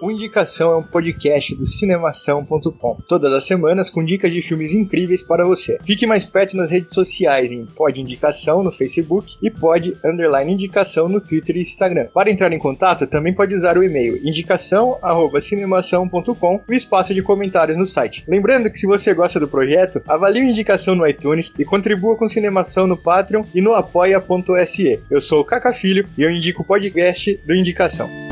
O Indicação é um podcast do cinemação.com. Todas as semanas com dicas de filmes incríveis para você. Fique mais perto nas redes sociais em Pod Indicação no Facebook e Pod Underline Indicação no Twitter e Instagram. Para entrar em contato, também pode usar o e-mail indicação@cinemação.com e o espaço de comentários no site. Lembrando que se você gosta do projeto, avalie o Indicação no iTunes e contribua com Cinemação no Patreon e no apoia.se. Eu sou o Caca Filho e eu indico o podcast do Indicação.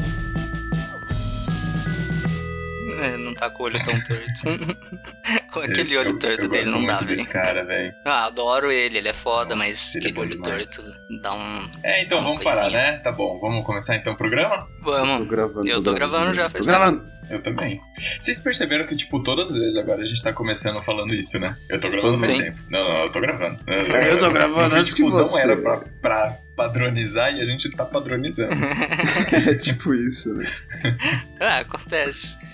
Tá com o olho tão torto. Com aquele Eu- olho eu- torto eu dele gosto não dá, velho. cara, velho. Ah, adoro ele, ele é foda, Nossa, mas é aquele bom olho demais. torto dá um. É, então vamos parar, coisinha. né? Tá bom, vamos começar então o programa? Tô Vamos. gravando. Eu tô gravando já, faz Tô gravando. Eu também. Vocês perceberam que, tipo, todas as vezes agora a gente tá começando falando isso, né? Eu tô gravando Sim. tempo. Não, não, eu tô gravando. Eu tô gravando antes que tipo, você. Não era pra, pra padronizar e a gente tá padronizando. É tipo isso, né? Ah, acontece.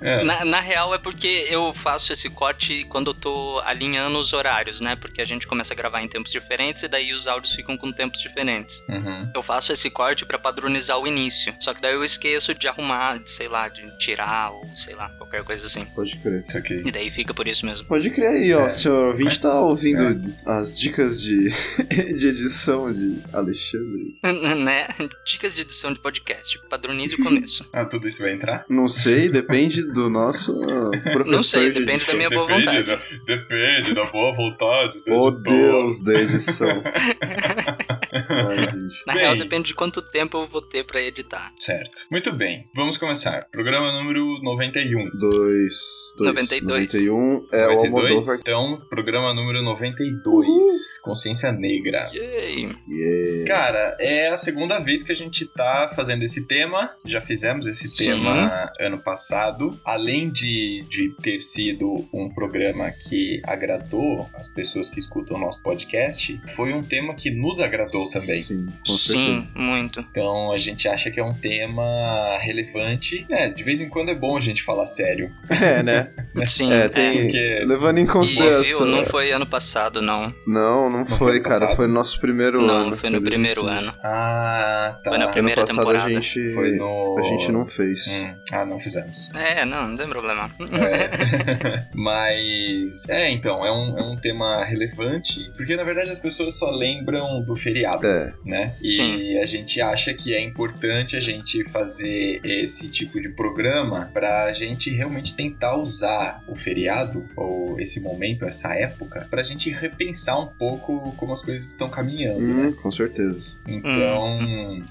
É. Na, na real é porque eu faço esse corte quando eu tô alinhando os horários, né? Porque a gente começa a gravar em tempos diferentes e daí os áudios ficam com tempos diferentes. Uhum. Eu faço esse corte pra padronizar o início. Só que daí eu esqueço de arrumar, de, sei lá, de tirar ou sei lá, qualquer coisa assim. Pode crer. Aqui. E daí fica por isso mesmo. Pode crer aí, ó. É. Senhor ouvinte tá ouvindo as dicas de, de edição de Alexandre. né? Dicas de edição de podcast. Padronize o começo. Ah, tudo isso vai entrar? Não sei, depende do nosso professor. Não sei, de depende da edição. minha boa Depende vontade. da- depende da boa vontade. Oh editor. Deus da edição. Na Bem. real, depende de quanto tempo eu vou ter pra editar. Certo. Muito bem, vamos começar. Programa número 91. Dois, dois, 92. 91 é o 92, Almodóvar. Então, programa número 92. Consciência Negra. Yay! Yeah. Cara, é a segunda vez que a gente tá fazendo esse tema. Já fizemos esse Sim. tema ano passado. Além de, de ter sido um programa que agradou as pessoas que escutam o nosso podcast, foi um tema que nos agradou também. Sim, Sim, muito. Então a gente acha que é um tema relevante. É, de vez em quando é bom a gente falar sério. É, né? Sim, É, tem- Porque Levando em E, consideração. não foi ano passado, não. Não, não foi foi, ano cara. passado? Foi no nosso primeiro ano. Não, foi no primeiro ano. Ah, tá. Foi na Ano primeira passado temporada. a gente. Foi no. A gente não fez. Hum, Ah, não fizemos. É, não, não tem problema. É. Mas, é, então, é um, é um tema relevante, porque na verdade as pessoas só lembram do feriado, É, né? E Sim. a gente acha que é importante a gente fazer esse tipo de programa pra gente realmente tentar usar o feriado, ou esse momento, essa época, pra gente repensar um pouco como as coisas estão caminhando, né? hum, com certeza. Então,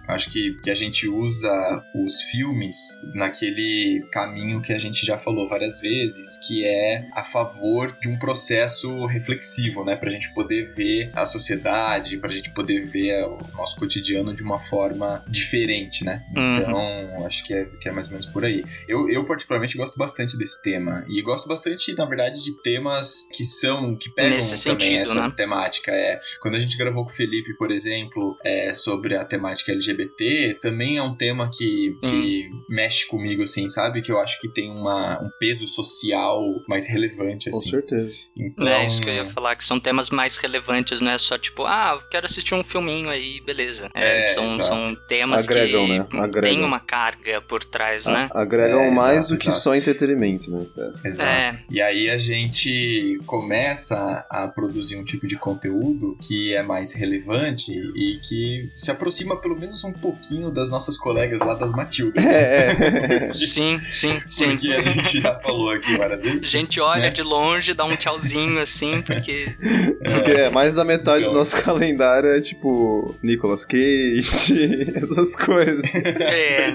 acho que, que a gente usa os filmes naquele caminho que a gente já falou várias vezes, que é a favor de um processo reflexivo, né? Pra gente poder ver a sociedade, pra gente poder ver o nosso cotidiano de uma forma diferente, né? Uhum. Então, acho que é, que é mais ou menos por aí. Eu, eu, particularmente, gosto bastante desse tema. E gosto bastante, na verdade, de temas que são, que pegam Nesse também sentido, essa né? temática. É, quando a gente gravou com o Felipe, por exemplo, é, sobre a temática LGBT, também é um tema que, que mexe comigo, assim, sabe? Que eu acho que tem uma, um peso social mais relevante, Com assim. certeza. Então, É isso que eu ia falar, que são temas mais relevantes, não é só tipo, ah, quero assistir um filminho aí, beleza. É, É, são, exato. são temas Agregam, que né? tem Agregam. uma carga por trás, A- né? agregam É, mais exato, do que exato. só entretenimento, né? Exato. É, E aí a gente começa a produzir um tipo de conteúdo que é mais relevante e que se aproxima pelo menos um pouquinho das nossas colegas lá das Matildas. É, é. sim, sim, sim. Porque a gente já falou aqui várias A vezes. gente olha né? de longe, dá um tchauzinho assim, porque. Porque é, mais da metade Então. do nosso calendário é tipo tipo Nicolas Cage, essas coisas. É,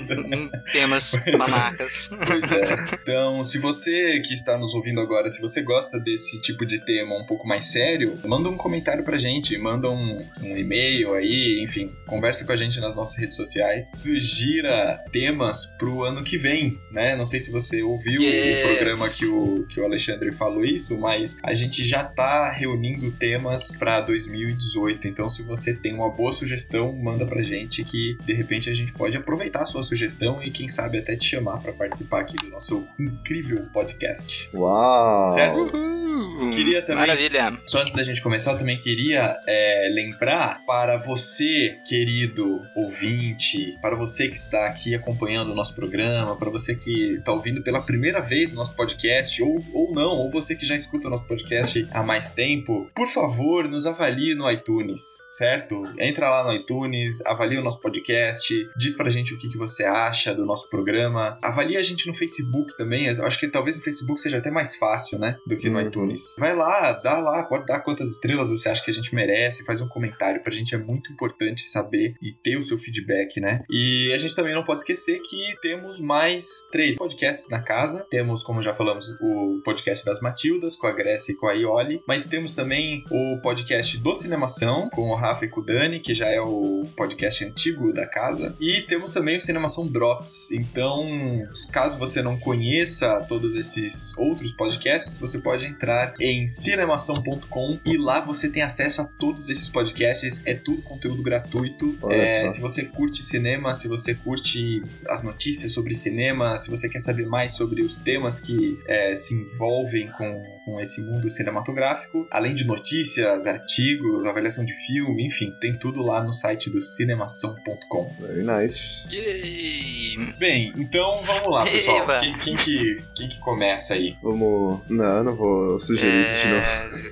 temas mamacas. Pois é. Então, se você que está nos ouvindo agora, se você gosta desse tipo de tema um pouco mais sério, manda um comentário pra gente, manda um, um e-mail aí, enfim, conversa com a gente nas nossas redes sociais, sugira temas pro ano que vem, né? Não sei se você ouviu Yes. o programa que o, que o Alexandre falou isso, mas a gente já tá reunindo temas pra 2018. Então, se você tem uma boa sugestão, manda pra gente que de repente a gente pode aproveitar a sua sugestão e quem sabe até te chamar pra participar aqui do nosso incrível podcast. Uau! Certo? Uhul. Queria também- Maravilha. Só antes da gente começar, eu também queria é, lembrar para você, querido ouvinte, para você que está aqui acompanhando o nosso programa, para você que está ouvindo pela primeira vez o nosso podcast, ou, ou não, ou você que já escuta o nosso podcast há mais tempo, por favor, nos avalie no iTunes, certo? Entra lá no iTunes, avalie o nosso podcast, diz pra gente o que, que você acha do nosso programa, avalie a gente no Facebook também, eu acho que talvez no Facebook seja até mais fácil, né, do que no Uhum. iTunes. Vai lá, dá lá, pode dar quantas estrelas você acha que a gente merece, faz um comentário, pra gente é muito importante saber e ter o seu feedback, né? E a gente também não pode esquecer que temos mais três podcasts na casa. Temos, como já falamos, o podcast das Matildas, com a Grécia e com a Ioli, mas temos também o podcast do Cinemação, com o Rafa e com o Dani, que já é o podcast antigo da casa. E temos também o Cinemação Drops. Então, caso você não conheça todos esses outros podcasts, você pode entrar em cinemação.com e lá você tem acesso a todos esses podcasts. É tudo conteúdo gratuito. É, se você curte cinema, se você curte as notícias sobre cinema, se você quer saber mais sobre os temas que é, se envolvem com, com esse mundo cinematográfico, além de notícias, artigos, avaliação de filme, enfim, tem tudo lá no site do cinemação.com. Very nice. Yay. Bem, então vamos lá, pessoal. Eba. Quem, quem que, quem que começa aí? Vamos. Não, não vou sugerir isso de novo.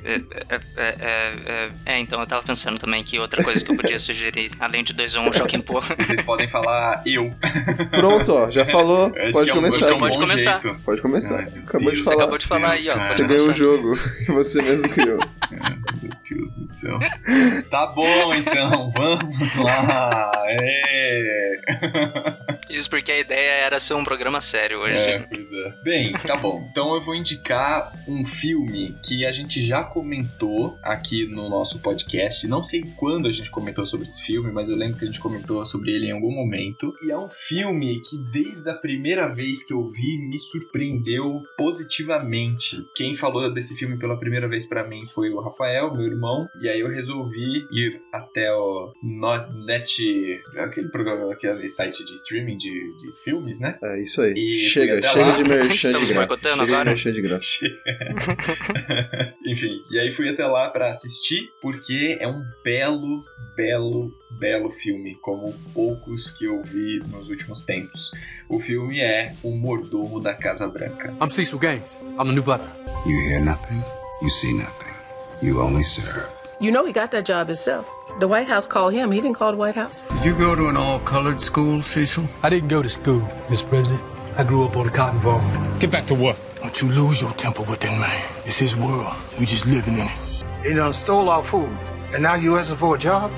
É, é, é, é, é, então eu tava pensando também que outra coisa que eu podia sugerir, além de 2 ou 1 um, Joaquim Pô. Vocês podem falar eu. Pronto, ó, já falou. Pode é um- começar. é um Pode bom começar. jeito. Pode começar. Acabou de falar. Você acabou de falar aí, ó. Pode Você ganhou o começar. jogo que você mesmo criou. Meu Deus do céu. Tá bom, então, vamos lá. É. Isso porque a ideia era ser um programa sério hoje. É, pois é. Bem, tá bom. Então eu vou indicar um filme que a gente já comentou aqui no nosso podcast. Não sei quando a gente comentou sobre esse filme, mas eu lembro que a gente comentou sobre ele em algum momento. E é um filme que desde a primeira vez que eu vi me surpreendeu positivamente. Quem falou desse filme pela primeira vez pra mim foi o Rafael, meu irmão. E aí eu resolvi ir até o Net, aquele programa, aquele site de streaming de, de filmes, né? É isso aí. E chega, chega lá. de merchan de Estamos graça. Chega de agora? merchan de graça. Enfim, e aí fui até lá pra assistir, porque é um belo, belo, belo filme, como poucos que eu vi nos últimos tempos. O filme é O Mordomo da Casa Branca. I'm Cecil Gaines. I'm the new butler. You hear nothing, you see nothing. You only serve. You know he got that job himself. The White House called him. He didn't call the White House. Did you go to an all colored school, Cecil? I didn't go to school, Mr. President. I grew up on a cotton farm. Get back to work. Don't you lose your temper with that man. It's his world. We just living in it. He done stole our food, and now you asking for a job?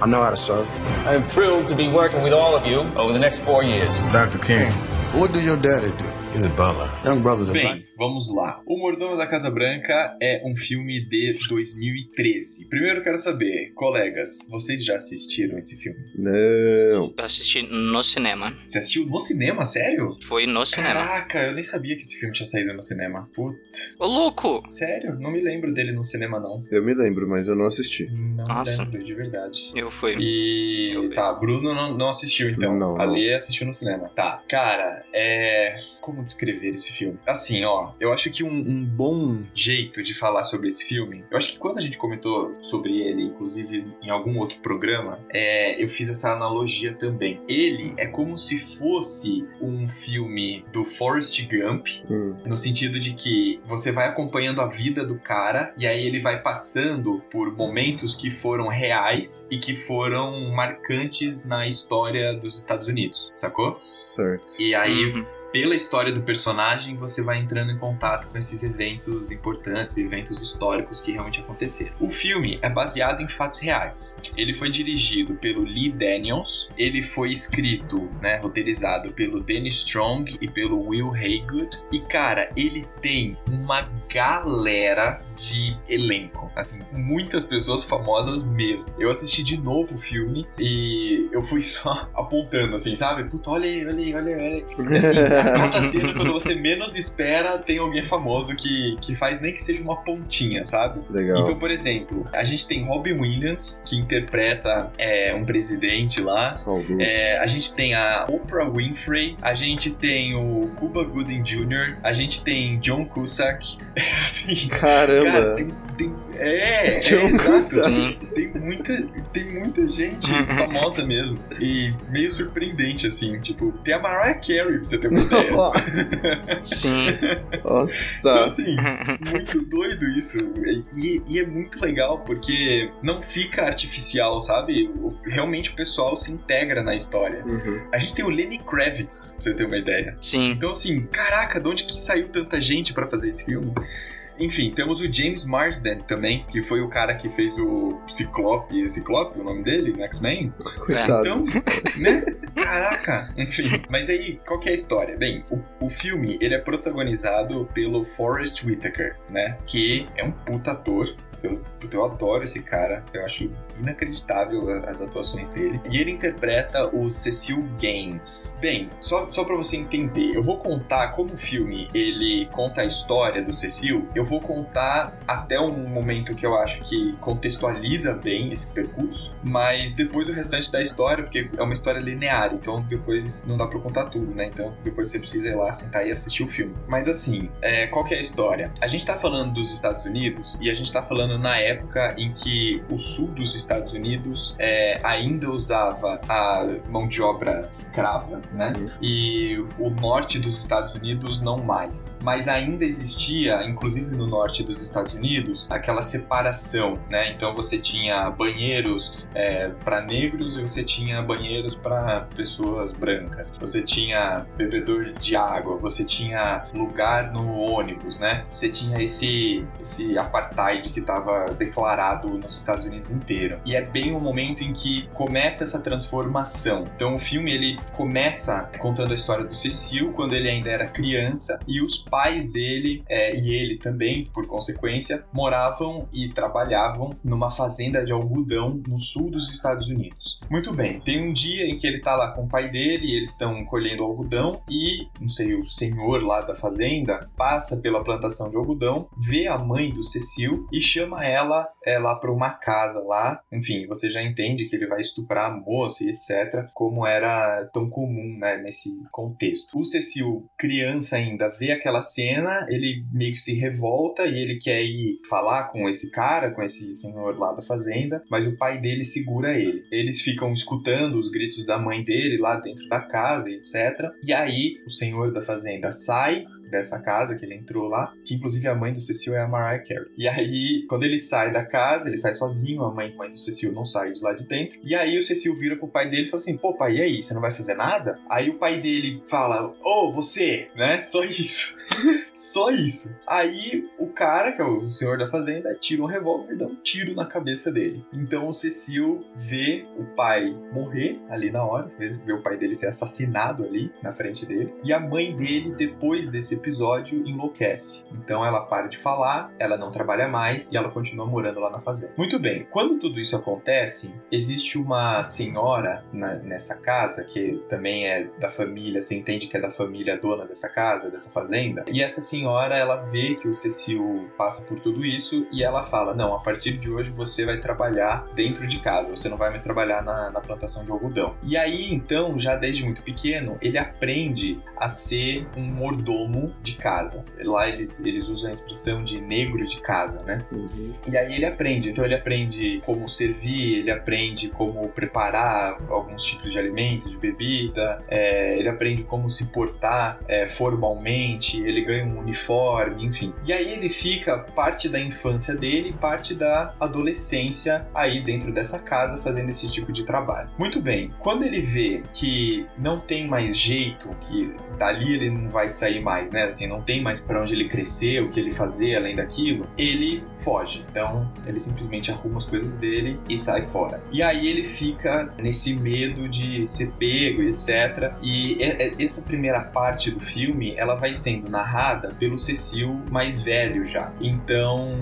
I know how to serve. I am thrilled to be working with all of you over the next four years. Dr. King. What did your daddy do? He's a butler. Young brother, the black. Bem, vamos lá. O Mordomo da Casa Branca é um filme de 2013. Primeiro eu quero saber, colegas, vocês já assistiram esse filme? Não. Eu assisti no cinema. Você assistiu no cinema, sério? Foi no cinema. Caraca, eu nem sabia que esse filme tinha saído no cinema. Putz. Ô, louco! Sério? Não me lembro dele no cinema, não. Eu me lembro, mas eu não assisti. Não Nossa. lembro, de verdade. Eu fui. E. Eu vi. Tá, Bruno não, não assistiu então. Não, não. A Lê assistiu no cinema. Tá. Cara, é. Como descrever esse filme? Assim, ó, eu acho que um, um bom jeito de falar sobre esse filme. Eu acho que quando a gente comentou sobre ele, inclusive em algum outro programa, é, eu fiz essa analogia também. Ele é como se fosse um filme do Forrest Gump, Hum. no sentido de que você vai acompanhando a vida do cara e aí ele vai passando por momentos que foram reais e que foram marcantes na história dos Estados Unidos, sacou? Certo. E aí Uhum. Pela história do personagem, você vai entrando em contato com esses eventos importantes, eventos históricos que realmente aconteceram. O filme é baseado em fatos reais. Ele foi dirigido pelo Lee Daniels, ele foi escrito, né, roteirizado pelo Danny Strong e pelo Will Haygood. E cara, ele tem uma galera de elenco, assim, muitas pessoas famosas mesmo. Eu assisti de novo o filme e eu fui só apontando, assim, sabe? Puta, olha aí, olha aí, olha aí. E, assim, a cada cena, quando você menos espera, tem alguém famoso que, que faz nem que seja uma pontinha, sabe? Legal. Então, por exemplo, a gente tem Robin Williams, que interpreta é, um presidente lá. É, a gente tem a Oprah Winfrey, a gente tem o Cuba Gooding Jr., a gente tem John Cusack. assim, Caramba. Cara, tem, tem, é, é, exato. Tem muita, tem muita gente famosa mesmo. E meio surpreendente, assim. Tipo, tem a Mariah Carey, pra você ter uma ideia. Sim. Nossa. Então, assim, muito doido isso. E, e é muito legal porque não fica artificial, sabe? Realmente o pessoal se integra na história. Uhum. A gente tem o Lenny Kravitz, pra você ter uma ideia. Sim. Então, assim, caraca, de onde que saiu tanta gente pra fazer esse filme? Enfim, temos o James Marsden também, que foi o cara que fez o Ciclope, Ciclope, o nome dele, no X-Men. Coitado. Então, né? Caraca. Enfim, mas aí, qual que é a história? Bem, o, o filme, ele é protagonizado pelo Forrest Whitaker, né? Que é um puta ator. Eu, eu adoro esse cara. Eu acho inacreditável as atuações dele. E ele interpreta o Cecil Gaines. Bem, só, só pra você entender, eu vou contar como o filme ele conta a história do Cecil. Eu vou contar até um momento que eu acho que contextualiza bem esse percurso. Mas depois o restante da história, porque é uma história linear, então depois não dá pra contar tudo, né? Então depois você precisa ir lá, sentar e assistir o filme. Mas assim, é, qual que é a história? A gente tá falando dos Estados Unidos e a gente tá falando na época em que o sul dos Estados Unidos é, ainda usava a mão de obra escrava, né? E o norte dos Estados Unidos não mais. Mas ainda existia, inclusive no norte dos Estados Unidos, aquela separação, né? Então você tinha banheiros é, para negros e você tinha banheiros para pessoas brancas. Você tinha bebedor de água, você tinha lugar no ônibus, né? Você tinha esse esse apartheid que estava declarado nos Estados Unidos inteiro. E é bem o momento em que começa essa transformação. Então o filme ele começa contando a história do Cecil quando ele ainda era criança e os pais dele é, e ele também, por consequência, moravam e trabalhavam numa fazenda de algodão no sul dos Estados Unidos. Muito bem, tem um dia em que ele tá lá com o pai dele e eles estão colhendo algodão e, não sei, o senhor lá da fazenda passa pela plantação de algodão, vê a mãe do Cecil e chama ela é, lá para uma casa lá. Enfim, você já entende que ele vai estuprar a moça e etc, como era tão comum né, nesse contexto. O Cecil, criança ainda, vê aquela cena, ele meio que se revolta e ele quer ir falar com esse cara, com esse senhor lá da fazenda, mas o pai dele segura ele. Eles ficam escutando os gritos da mãe dele lá dentro da casa e etc. E aí o senhor da fazenda sai dessa casa que ele entrou lá, que inclusive a mãe do Cecil é a Mariah Carey. E aí, quando ele sai da casa, ele sai sozinho, a mãe, mãe do Cecil não sai de lá de dentro. E aí o Cecil vira pro pai dele e fala assim: "Pô, pai, e aí, você não vai fazer nada?" Aí o pai dele fala: "Ô, você", né? Só isso. Só isso. Aí o cara, que é o senhor da fazenda, tira um revólver e dá um tiro na cabeça dele. Então o Cecil vê o pai morrer ali na hora, vê o pai dele ser assassinado ali na frente dele, e a mãe dele, depois desse episódio, enlouquece. Então ela para de falar, ela não trabalha mais e ela continua morando lá na fazenda. Muito bem, quando tudo isso acontece, existe uma senhora na- nessa casa, que também é da família, você entende que é da família dona dessa casa, dessa fazenda, e essa senhora, ela vê que o Cecil passa por tudo isso e ela fala: Não, a partir de hoje você vai trabalhar dentro de casa, você não vai mais trabalhar na, na plantação de algodão. E aí, então, já desde muito pequeno, ele aprende a ser um mordomo de casa. Lá eles, eles usam a expressão de negro de casa, né? E aí ele aprende. Então ele aprende como servir, ele aprende como preparar alguns tipos de alimentos, de bebida, é, ele aprende como se portar é, formalmente, ele ganha um uniforme, enfim. E aí ele fica parte da infância dele, parte da adolescência aí dentro dessa casa fazendo esse tipo de trabalho. Muito bem, quando ele vê que não tem mais jeito, que dali ele não vai sair mais, né? Assim, não tem mais para onde ele crescer, o que ele fazer além daquilo, ele foge. Então, ele simplesmente arruma as coisas dele e sai fora. E aí ele fica nesse medo de ser pego e etc. E essa primeira parte do filme, ela vai sendo narrada pelo Cecil mais velho já. Então,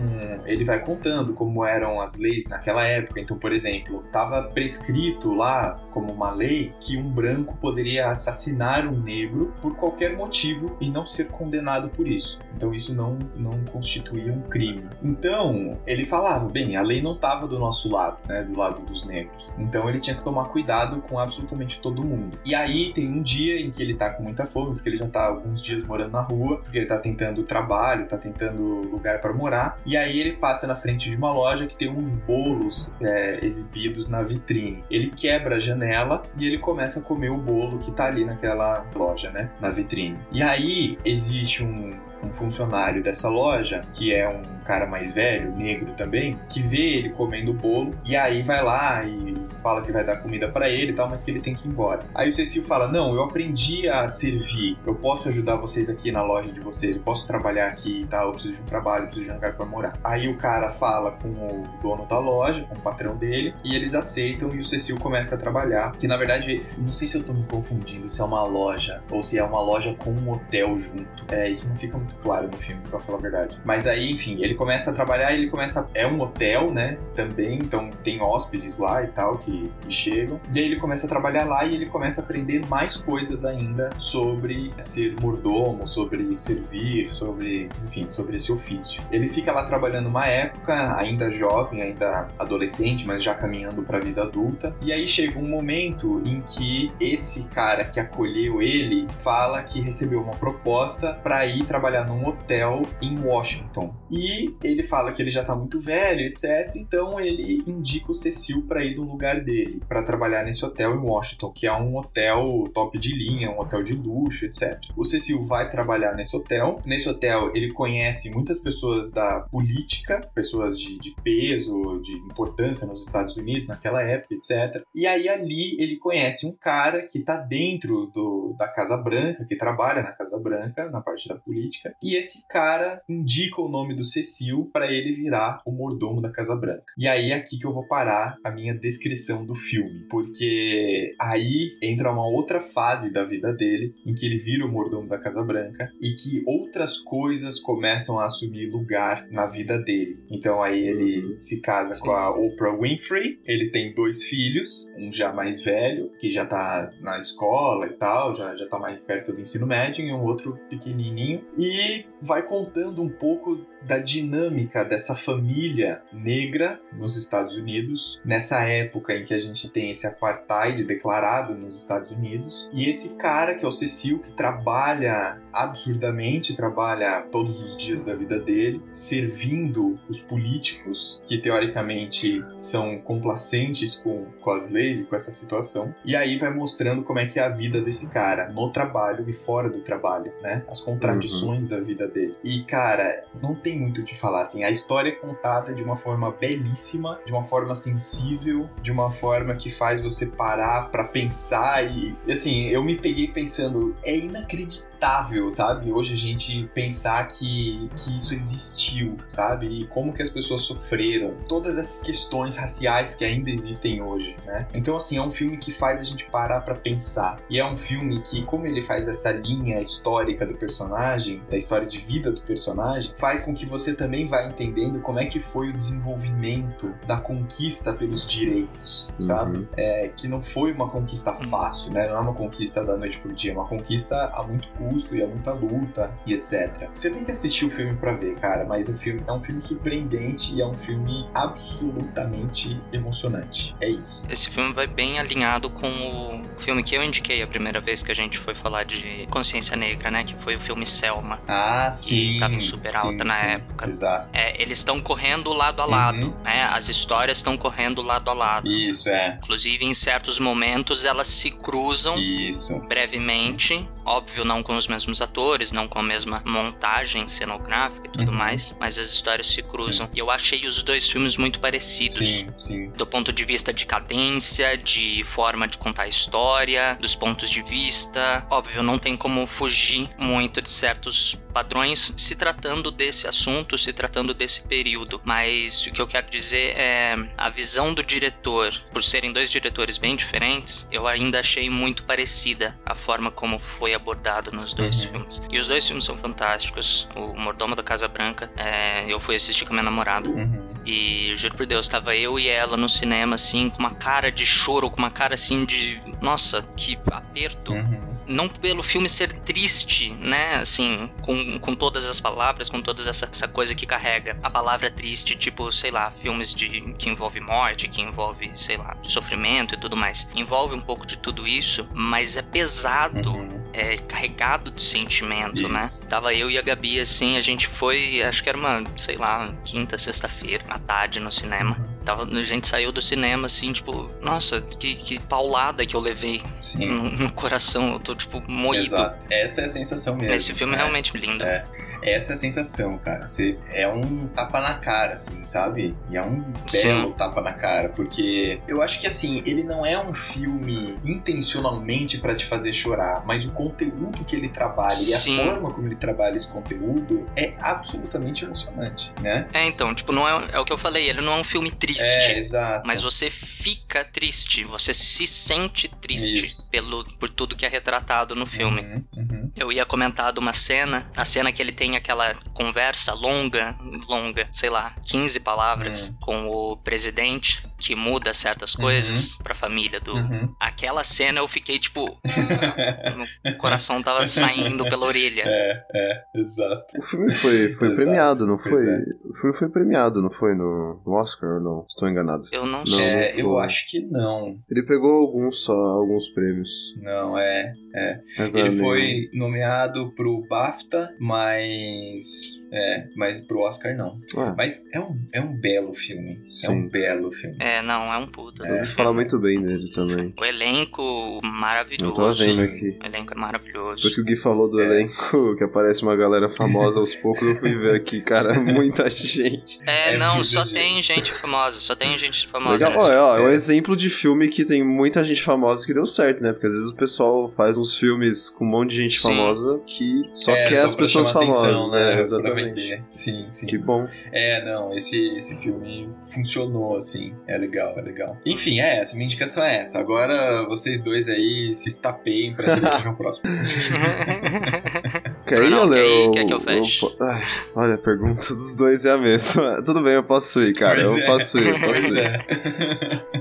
ele vai contando como eram as leis naquela época. Então, por exemplo, estava prescrito lá como uma lei que um branco poderia assassinar um negro por qualquer motivo e não ser condenado por isso. Então, isso não, não constituía um crime. Então, ele falava, bem, a lei não estava do nosso lado, né, do lado dos negros. Então, ele tinha que tomar cuidado com absolutamente todo mundo. E aí tem um dia em que ele tá com muita fome, porque ele já tá alguns dias morando na rua, porque ele tá tentando trabalho, tá tentando lugar para morar. E aí ele passa na frente de uma loja que tem uns bolos é, exibidos na vitrine. Ele quebra a janela e ele começa a comer o bolo que tá ali naquela loja, né, na vitrine. E aí existe um um funcionário dessa loja, que é um cara mais velho, negro também, que vê ele comendo o bolo e aí vai lá e fala que vai dar comida para ele e tal, mas que ele tem que ir embora. Aí o Cecil fala: Não, eu aprendi a servir, eu posso ajudar vocês aqui na loja de vocês, eu posso trabalhar aqui e tal, eu preciso de um trabalho, eu preciso de um lugar pra morar. Aí o cara fala com o dono da loja, com o patrão dele, e eles aceitam e o Cecil começa a trabalhar. Que na verdade, não sei se eu tô me confundindo se é uma loja ou se é uma loja com um hotel junto. É, isso não fica muito claro no filme, pra falar a verdade. Mas aí, enfim, ele começa a trabalhar ele começa. É um hotel, né? Também, então tem hóspedes lá e tal que, que chegam. E aí ele começa a trabalhar lá e ele começa a aprender mais coisas ainda sobre ser mordomo, sobre servir, sobre, enfim, sobre esse ofício. Ele fica lá trabalhando uma época, ainda jovem, ainda adolescente, mas já caminhando para a vida adulta. E aí chega um momento em que esse cara que acolheu ele fala que recebeu uma proposta para ir trabalhar num hotel em Washington. E ele fala que ele já tá muito velho, etc. Então ele indica o Cecil para ir do lugar dele, para trabalhar nesse hotel em Washington, que é um hotel top de linha, um hotel de luxo, etc. O Cecil vai trabalhar nesse hotel. Nesse hotel ele conhece muitas pessoas da política, pessoas de, de peso, de importância nos Estados Unidos naquela época, etc. E aí ali ele conhece um cara que tá dentro do, da Casa Branca, que trabalha na Casa Branca, na parte da política, e esse cara indica o nome do Cecil para ele virar o mordomo da Casa Branca. E aí é aqui que eu vou parar a minha descrição do filme, porque aí entra uma outra fase da vida dele em que ele vira o mordomo da Casa Branca e que outras coisas começam a assumir lugar na vida dele. Então aí ele se casa Sim. com a Oprah Winfrey, ele tem dois filhos, um já mais velho, que já tá na escola e tal, já, já tá mais perto do ensino médio, e um outro pequenininho. E vai contando um pouco da dinâmica dessa família negra nos Estados Unidos, nessa época em que a gente tem esse apartheid declarado nos Estados Unidos. E esse cara, que é o Cecil, que trabalha absurdamente, trabalha todos os dias da vida dele, servindo os políticos, que teoricamente são complacentes com, com as leis e com essa situação. E aí vai mostrando como é que é a vida desse cara no trabalho e fora do trabalho, né? As contradições uhum. da vida dele. E, cara, não tem muito o que falar, assim. A história é contada de uma forma belíssima, de uma forma sensível, de uma forma que faz você parar para pensar e, assim, eu me peguei pensando, é inacreditável, sabe? Hoje a gente pensar que, que isso existiu, sabe? E como que as pessoas sofreram. Todas essas questões raciais que ainda existem hoje, né? Então, assim, é um filme que faz a gente parar para pensar. E é um filme que, como ele faz essa linha histórica do personagem, da história de vida do personagem, faz com que você também vá entendendo como é que foi o desenvolvimento da conquista pelos direitos, uhum. sabe? É, que não foi uma conquista fácil, né? Não é uma conquista da noite pro dia, é uma conquista a muito custo e a muita luta e etc. Você tem que assistir o filme para ver, cara, mas o filme é um filme surpreendente e é um filme absolutamente emocionante. É isso. Esse filme vai bem alinhado com o filme que eu indiquei a primeira vez que a gente foi falar de consciência negra, né? Que foi o filme Selma. Ah, sim. Que tava em super alta sim, na sim, época. Exato. É, eles estão correndo lado a lado, uhum. né? As histórias estão correndo lado a lado. Isso, é. Inclusive, em certos momentos, elas se cruzam Isso. brevemente Óbvio, não com os mesmos atores, não com a mesma montagem cenográfica e tudo Uhum. mais, mas as histórias se cruzam. E eu achei os dois filmes muito parecidos. Sim, sim. Do ponto de vista de cadência, de forma de contar a história, dos pontos de vista. Óbvio, não tem como fugir muito de certos padrões se tratando desse assunto, se tratando desse período. Mas o que eu quero dizer é a visão do diretor, por serem dois diretores bem diferentes, eu ainda achei muito parecida a forma como foi abordado nos dois Uhum. filmes. E os dois filmes são fantásticos. O Mordomo da Casa Branca, é, eu fui assistir com a minha namorada. Uhum. E juro por Deus, tava eu e ela no cinema, assim, com uma cara de choro, com uma cara assim de. Nossa, que aperto. Uhum. Não pelo filme ser triste, né? Assim, com, com todas as palavras, com toda essa, essa coisa que carrega. A palavra triste, tipo, sei lá, filmes de que envolve morte, que envolve, sei lá, sofrimento e tudo mais. Envolve um pouco de tudo isso, mas é pesado Uhum. é, carregado de sentimento, né? Isso. Tava eu e a Gabi, assim, a gente foi, acho que era uma, sei lá, quinta, sexta-feira, à tarde no cinema. Tava, a gente saiu do cinema, assim, tipo, nossa, que, que paulada que eu levei Sim. no, no coração. Eu tô, tipo, moído. Exato. Essa é a sensação mesmo. Esse filme é É. realmente lindo. É. Essa é a sensação, cara. Você é um tapa na cara, assim, sabe? E é um belo Sim. tapa na cara, porque eu acho que assim, ele não é um filme intencionalmente pra te fazer chorar, mas o conteúdo que ele trabalha e a Sim. forma como ele trabalha esse conteúdo é absolutamente emocionante, né? É, então, tipo, não é, é o que eu falei, ele não é um filme triste. É, exato. Mas você fica triste, você se sente triste Isso. pelo, por tudo que é retratado no filme. Uhum, uhum. Eu ia comentar de uma cena, a cena que ele tem aquela conversa longa, longa, sei lá, 15 palavras Hum. com o presidente, que muda certas coisas pra família do. Uhum. Aquela cena eu fiquei tipo. o coração tava saindo pela orelha. É, é, exato. O filme foi, foi Exato, premiado, não foi? é. O filme foi premiado, não foi no, Oscar ou não? Estou enganado. Eu não Não. sei. É, eu acho que não. Ele pegou alguns só, alguns prêmios. Não, é. Mas é Ele foi nomeado pro BAFTA, mas. É, mas pro Oscar não. Ah, Mas é um, é um belo filme. É Sim. um belo filme. É, não, é um puta. filme. falar muito bem dele também. O elenco maravilhoso. Eu tô vendo aqui. O elenco é maravilhoso. Depois que o Gui falou do É. elenco, que aparece uma galera famosa aos poucos, eu fui ver aqui, cara, muita gente. É, É não, só gente. tem gente famosa, só tem gente famosa. Legal, nesse ó, ó, é um É. exemplo de filme que tem muita gente famosa que deu certo, né? Porque às vezes o pessoal faz uns filmes com um monte de gente Sim. famosa que só É, quer as pra pessoas famosas. atenção, né, é, exatamente. Sim, sim. Que bom. É, não, esse, esse filme funcionou, assim. É legal, é legal. Enfim, é essa. Minha indicação é essa. Agora vocês dois aí se estapeiem pra saber qual é o próximo. Quer ir, Ale? quer que eu feche? eu- ai, olha, a pergunta dos dois é a mesma. Tudo bem, eu posso ir, cara. Pois eu é, posso ir, eu posso Pois ir. é.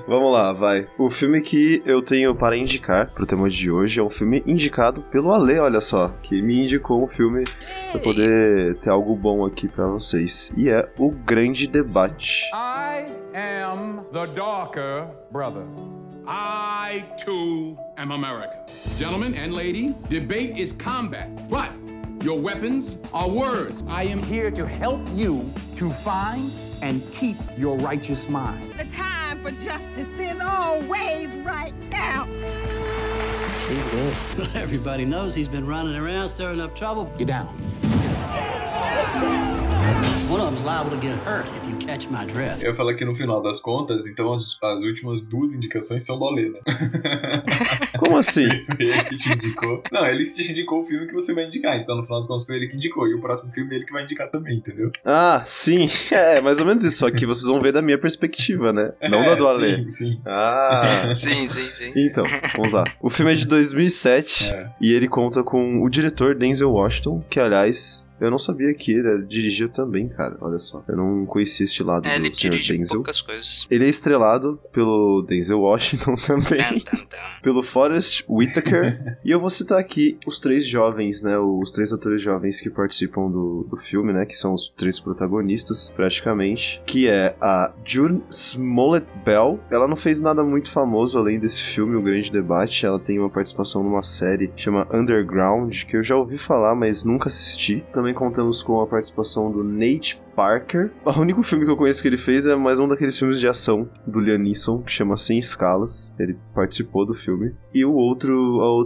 Vamos lá, vai. O filme que eu tenho para indicar pro tema de hoje é um filme indicado pelo Ale, olha só, que me indicou um filme pra poder ter algo bom aqui pra vocês. E é O Grande Debate. I am the darker brother. I too am America. Gentlemen and lady, debate is combat, but your weapons are words. I am here to help you to find and keep your righteous mind. The time for justice is always right now. She's good. Everybody knows he's been running around stirring up trouble. Get down. Eu falo que no final das contas, então as, as últimas duas indicações são do Ale, né? Como assim? Foi ele que te indicou. Não, ele que te indicou o filme que você vai indicar. Então, no final das contas, foi ele que indicou. E o próximo filme é ele que vai indicar também, entendeu? Ah, sim. É, mais ou menos isso. Só que vocês vão ver da minha perspectiva, né? Não É, da do Ale. Sim, sim. Ah. sim, sim, sim. Então, vamos lá. O filme é de 2007 É. e ele conta com o diretor Denzel Washington, que aliás. Eu não sabia que ele dirigiu também, cara. Olha só. Eu não conhecia este lado É, ele do senhor dirige Denzel. poucas coisas. Ele é estrelado pelo Denzel Washington também, pelo Forrest Whitaker. e eu vou citar aqui os três jovens, né? Os três atores jovens que participam do, do filme, né? Que são os três protagonistas, praticamente. Que é a June Smollett Bell. Ela não fez nada muito famoso além desse filme, O Grande Debate. Ela tem uma participação numa série chama Underground, que eu já ouvi falar, mas nunca assisti. Também também contamos com a participação do Nate Parker. O único filme que eu conheço que ele fez é mais um daqueles filmes de ação do Liam Neeson, que chama Sem Escalas. Ele participou do filme. E o outro,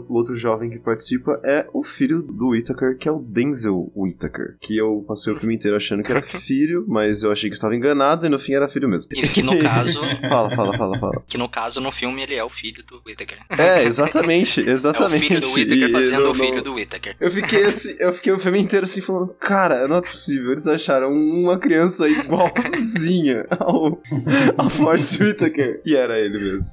o outro jovem que participa é o filho do Whittaker, que é o Denzel Whittaker. Que eu passei o filme inteiro achando que era filho, mas eu achei que estava enganado e no fim era filho mesmo. E que no caso. fala, fala, fala, fala. Que no caso, no filme, ele é o filho do Whittaker. É, exatamente, exatamente. É o filho do Whittaker fazendo o filho do Whittaker. Eu fiquei assim, eu fiquei o filme inteiro assim falando, cara, não é possível. Eles acharam uma criança igualzinha ao, ao Forrest Whitaker. E era ele mesmo.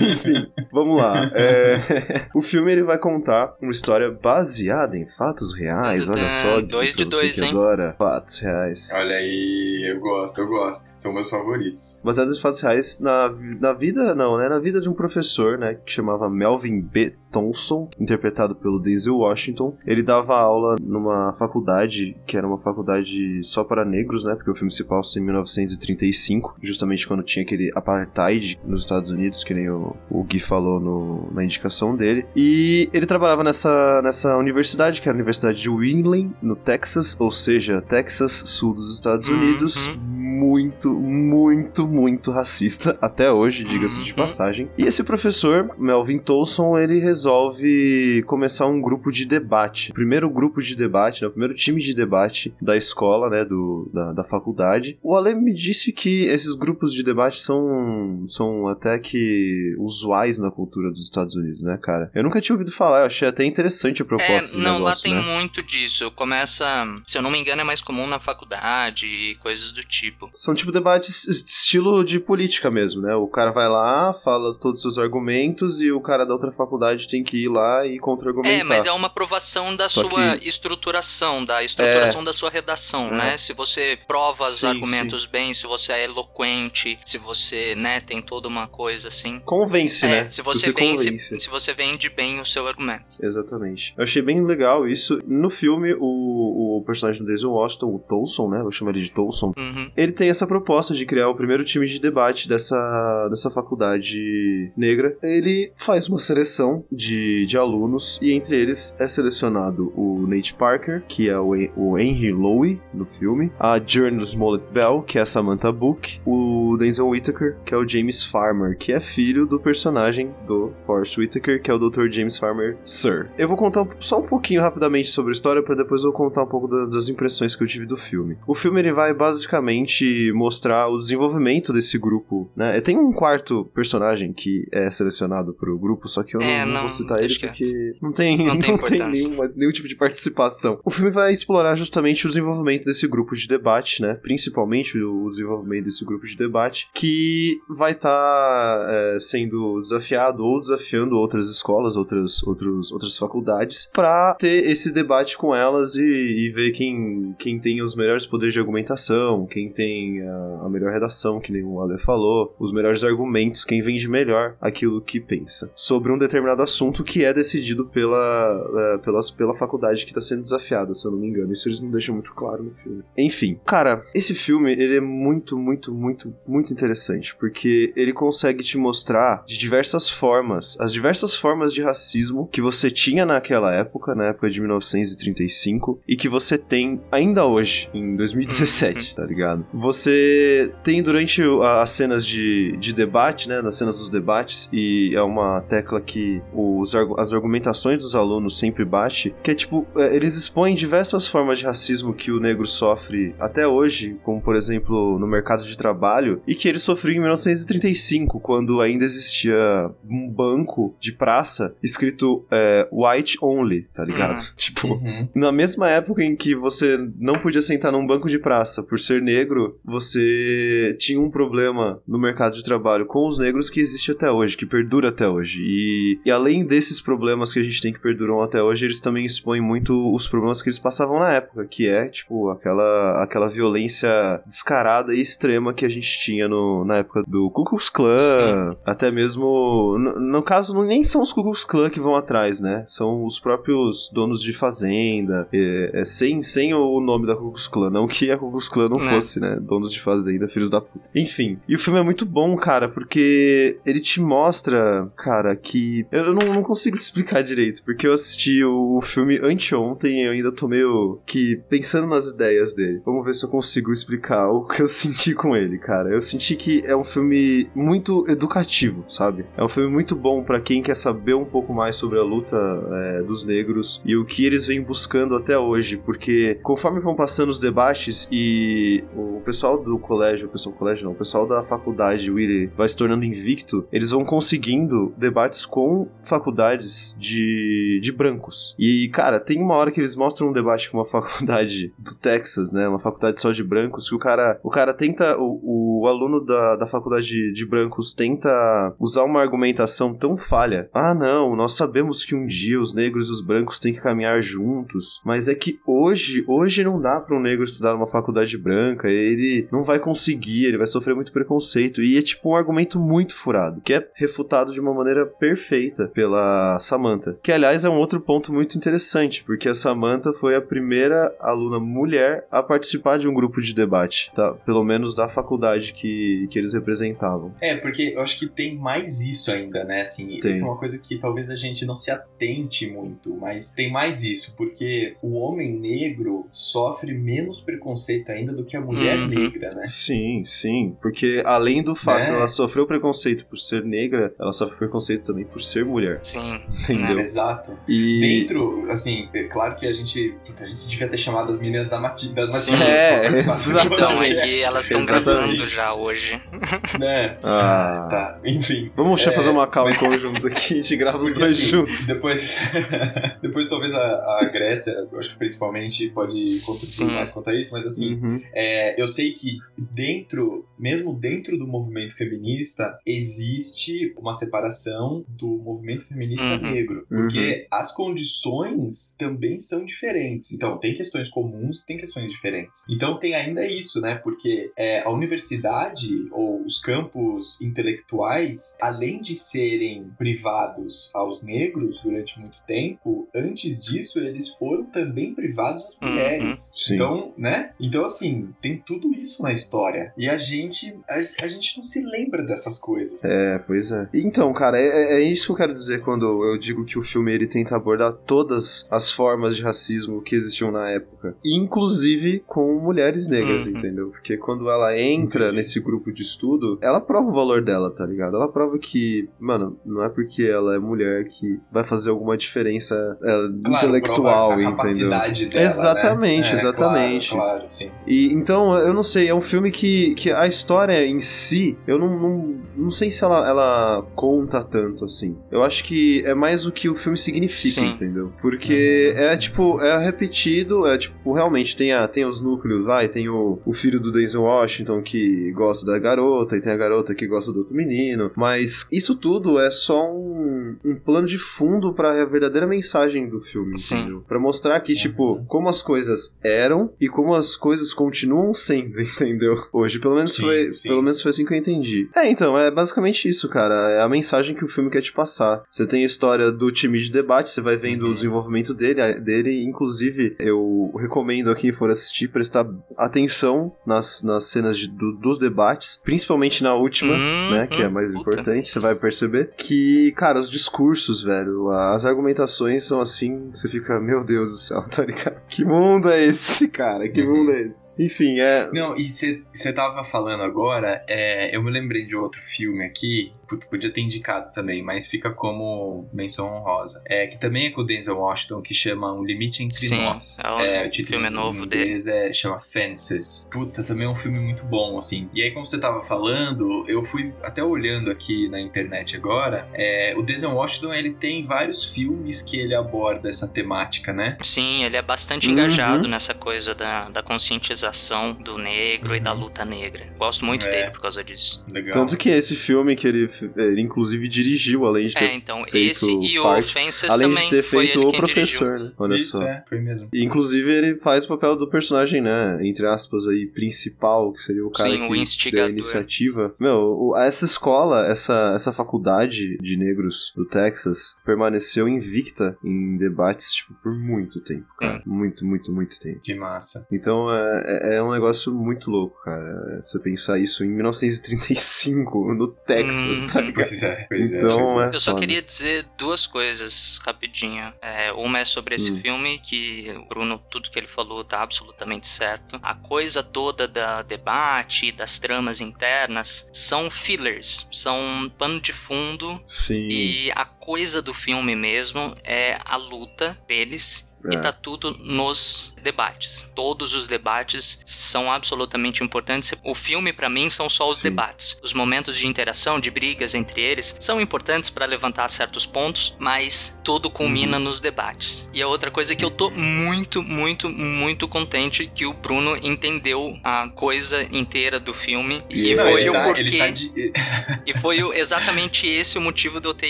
Enfim, vamos lá. É, o filme ele vai contar uma história baseada em fatos reais. Olha só, dois de dois, hein? adora fatos reais. Olha aí, eu gosto, eu gosto. São meus favoritos. Baseados em fatos reais na, na vida, não, né? Na vida de um professor, né? Que chamava Melvin B. Thompson, interpretado pelo Denzel Washington. Ele dava aula numa faculdade, que era uma faculdade só para negros, né? Porque o filme se passa em 1935, justamente quando tinha aquele apartheid nos Estados Unidos, que nem o, o Gui falou no, na indicação dele. E ele trabalhava nessa, nessa universidade, que era a Universidade de Wheeling, no Texas, ou seja, Texas, sul dos Estados Unidos. Muito, muito, muito racista até hoje, diga-se de passagem. E esse professor, Melvin Tolson, ele resolve começar um grupo de debate. O primeiro grupo de debate, né, o primeiro time de debate da escola, né, do, da, da faculdade. O Ale me disse que esses grupos de debate são, são até que usuais na cultura dos Estados Unidos, né, cara? Eu nunca tinha ouvido falar, eu achei até interessante a proposta É, não, lá negócio, tem né? muito disso. Começa, se eu não me engano, é mais comum na faculdade e coisas do tipo. São tipo debates estilo de política mesmo, né? O cara vai lá, fala todos os seus argumentos e o cara da outra faculdade tem que ir lá e contra-argumentar. É, mas é uma aprovação da Só sua que- estruturação, da estruturação da sua redação, É. né? Se você prova os Sim, argumentos bem, se você é eloquente, se você, né, tem toda uma coisa assim. Convence, É, né? se você, vence, convence. se você vende bem o seu argumento. Exatamente. Eu achei bem legal isso. No filme, o, o personagem do Denzel Washington, o Tolson, né? Eu chamo ele de Tolson. Uhum. Ele tem essa proposta de criar o primeiro time de debate dessa, dessa faculdade negra. Ele faz uma seleção de, de alunos e entre eles é selecionado o Nate Parker, que é o, o Henry Lowe no filme, a Journey Smollett Bell, que é a Samantha Book, o Denzel Whittaker, que é o James Farmer, que é filho do personagem do Forrest Whitaker, que é o Dr. James Farmer Sir. Eu vou contar só um pouquinho rapidamente sobre a história para depois eu contar um pouco das, das impressões que eu tive do filme. O filme ele vai basicamente mostrar o desenvolvimento desse grupo, né? Tem um quarto personagem que é selecionado pro grupo, só que eu É, não, não vou citar ele porque não tem, Não não tem tem, nenhuma- nenhum tipo de participação. O filme vai explorar justamente o desenvolvimento desse grupo de debate, né? Principalmente o desenvolvimento desse grupo de debate, que vai estar sendo desafiado ou desafiando outras escolas, outras, outros, outras faculdades, para ter esse debate com elas e, e ver quem, quem tem os melhores poderes de argumentação, quem tem a, a melhor redação, que o Ale falou, os melhores argumentos, quem vende melhor aquilo que pensa sobre um determinado assunto que é decidido pela, é, pelas, pela faculdade que está sendo desafiada, se eu não me engano. Isso eles não deixam muito claro no filme. Enfim, cara, esse filme ele é muito, muito, muito, muito interessante porque ele consegue te mostrar de diversas formas as diversas formas de racismo que você tinha naquela época, na época de 1935, e que você tem ainda hoje, em 2017, tá ligado? Você tem durante as cenas de, de debate, né, nas cenas dos debates, e é uma tecla que os, as argumentações dos alunos sempre bate, que é tipo, é, eles expõem diversas formas de racismo que o negro sofre até hoje, como por exemplo no mercado de trabalho, e que ele sofreu em 1935, quando ainda existia um banco de praça escrito é, White Only, tá ligado? Uhum. Tipo, Uhum. na mesma época em que você não podia sentar num banco de praça por ser negro, você tinha um problema no mercado de trabalho com os negros que existe até hoje, que perdura até hoje. E, e além desses problemas que a gente tem que perduram até hoje, eles também expõem muito os problemas que eles passavam na época, que é, tipo, aquela, aquela violência descarada e extrema que a gente tinha no, na época do Ku Klux Klan, até mesmo... No, no caso, não, nem são os Ku Klux Klan que vão atrás, né? São os próprios donos de fazenda, é, é, sem, sem o nome da Ku Klux Klan, não que a Ku Klux Klan não Né. fosse, né? Donos de fazenda, filhos da puta. Enfim, e o filme é muito bom, cara, porque ele te mostra, cara, que. Eu não, não consigo explicar direito, porque eu assisti o filme anteontem e eu ainda tô meio que pensando nas ideias dele. Vamos ver se eu consigo explicar o que eu senti com ele, cara. Eu senti que é um filme muito educativo, sabe? É um filme muito bom para quem quer saber um pouco mais sobre a luta é, dos negros e o que eles vêm buscando até hoje, porque conforme vão passando os debates e o pessoal do colégio, o pessoal do colégio não, o pessoal da faculdade Willy vai se tornando invicto, eles vão conseguindo debates com faculdades de, de brancos. E, cara, tem uma hora que eles mostram um debate com uma faculdade do Texas, né? Uma faculdade só de brancos, que o cara, o cara tenta, o, o aluno da, da faculdade de, de brancos tenta usar uma argumentação tão falha. Ah, não, nós sabemos que um dia os negros e os brancos têm que caminhar juntos, mas é que hoje, hoje não dá para um negro estudar numa faculdade branca, ele não vai conseguir, ele vai sofrer muito preconceito. E é tipo um argumento muito furado, que é refutado de uma maneira perfeita pela Samantha. Que aliás é um outro ponto muito interessante, porque a Samantha foi a primeira aluna mulher a participar de um grupo de debate, tá? Pelo menos da faculdade que, que eles representavam. É, porque eu acho que tem mais isso ainda, né? Assim, Tem. isso é uma coisa que talvez a gente não se atente muito, mas tem mais isso, porque o homem negro sofre menos preconceito ainda do que a mulher Uhum. negra, né? Sim, sim. Porque além do fato Né? de ela sofreu preconceito por ser negra, ela sofre preconceito também por ser mulher. Sim. Entendeu? Exato. E. Dentro, assim, é claro que a gente, a gente devia ter chamado as meninas da mati das É, pra participar desse Então, é que elas estão Exatamente. gravando já hoje. né? Ah. Tá, enfim. Vamos É, fazer uma call em mas- conjunto aqui, a gente grava os dois assim, juntos. Depois, depois talvez a, a Grécia, acho que principalmente pode contribuir mais quanto a isso, mas assim, Uhum. é, eu sei que dentro, mesmo dentro do movimento feminista, existe uma separação do movimento feminista Uhum. negro. Porque as condições também são diferentes. Então, tem questões comuns e tem questões diferentes. Então, tem ainda isso, né? Porque é, a universidade ou os campos intelectuais, além de serem privados aos negros durante muito tempo, antes disso, eles foram também privados às Uhum. mulheres. Sim. Então, né? Então, assim, tem tudo isso na história. E a gente, a, a gente não se lembra dessas coisas. É, pois é. Então, cara, é, é isso que eu quero dizer quando eu digo que o filme ele tenta abordar todas as formas de racismo que existiam na época, inclusive com mulheres negras, Uhum. entendeu? Porque quando ela entra Entendi. nesse grupo de estudo, ela prova o valor dela, tá ligado? Ela prova que, mano, não é porque ela é mulher que vai fazer alguma diferença é, Claro, intelectual, prova a entendeu? capacidade dela, Exatamente, né? É, exatamente. Claro, claro, sim. E então, eu não sei, é um filme que, que a história em si, eu não, não, não sei se ela, ela conta tanto assim. Eu acho que é mais o que o filme significa, Sim. entendeu? Porque é tipo, é repetido, é tipo, realmente tem, a, tem os núcleos, vai, tem o, o filho do Denzel Washington que gosta da garota, e tem a garota que gosta do outro menino, mas isso tudo é só um, um plano de fundo pra verdadeira mensagem do filme, Sim. entendeu? Pra mostrar que, tipo, como as coisas eram e como as coisas continuam sendo, entendeu? Hoje, pelo menos, Sim, foi, sim. pelo menos foi assim que eu entendi. É, então, é basicamente isso, cara. É a mensagem que o filme quer te passar. Você tem a história do time de debate, você vai vendo Uhum. o desenvolvimento dele, dele. Inclusive, eu recomendo a quem for assistir prestar atenção nas, nas cenas de- do- dos debates, principalmente na última, Hum, né? Que é a hum, mais puta. importante. Você vai perceber que, cara, os discursos, velho, as argumentações são assim, você fica, meu Deus do céu, tá ligado? Que mundo é esse, cara? Que Uhum. mundo é esse? Enfim, é. Não, e você tava falando agora, é, eu me lembrei de outro filme aqui, puto, podia ter indicado também, mas fica como menção honrosa. É, que também é com o Denzel Washington, que chama Um Limite Entre Sim, Nós. é o título filme novo inglês É, chama Fences. Puta, também é um filme muito bom, assim. E aí, como você tava falando, eu fui até olhando aqui na internet agora, é, o Denzel Washington, ele tem vários filmes que ele aborda essa temática, né? Sim, ele é bastante Uhum. engajado nessa coisa da, da conscientização do negro e da Uhum. luta negra. Gosto muito É. dele por causa disso. Legal. Tanto que esse filme que ele fez ele inclusive dirigiu, além de ter É, então, feito esse e o parte, Fences além também de ter foi feito ele o professor, dirigiu. né? Olha Isso, só. é, foi mesmo. E, Inclusive, ele faz o papel do personagem, né? Entre aspas, aí, principal, que seria o cara Sim, o que instigador. deu a iniciativa. Meu, o- essa escola, essa, essa faculdade de negros do Texas permaneceu invicta em debates, tipo, por muito tempo, cara. Muito, muito, muito tempo. Que massa. Então é, é- é um negócio muito louco, cara. Você pensar isso em 1935, no Texas, Uhum. Tá ligado? Pois é, pois é. Então é. Eu só queria dizer duas coisas rapidinho. É, uma é sobre esse Hum. filme, que o Bruno, tudo que ele falou tá absolutamente certo. A coisa toda da debate e das tramas internas são fillers, são pano de fundo. Sim. E a coisa do filme mesmo é a luta deles. E É. tá tudo nos debates. Todos os debates são absolutamente importantes. O filme, pra mim, são só os Sim. debates. Os momentos de interação, de brigas entre eles, são importantes pra levantar certos pontos, mas tudo culmina Uhum. nos debates. E a outra coisa é que eu tô muito, muito, muito contente que o Bruno entendeu a coisa inteira do filme. E, Não, foi ele o tá- porquê. ele tá de- E foi o- exatamente esse o motivo de eu ter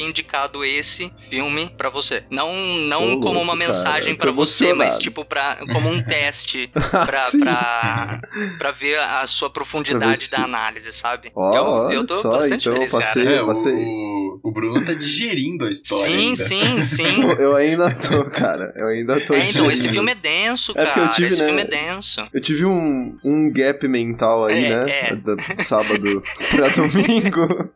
indicado esse filme pra você. Não, não como uma cara, mensagem pra você, mas tipo pra, como um teste pra, Sim. pra, pra ver a sua profundidade Pra da análise, sabe? Ó, eu, eu tô só, bastante então feliz, passei- cara. É, passei. o, o Bruno tá digerindo a história Sim, ainda. sim, sim. Eu ainda tô, cara. Eu ainda tô. É, então, esse filme é denso, É cara. eu tive, esse né, filme é denso. Eu tive um, um gap mental aí, É, né? é. Da, sábado pra domingo.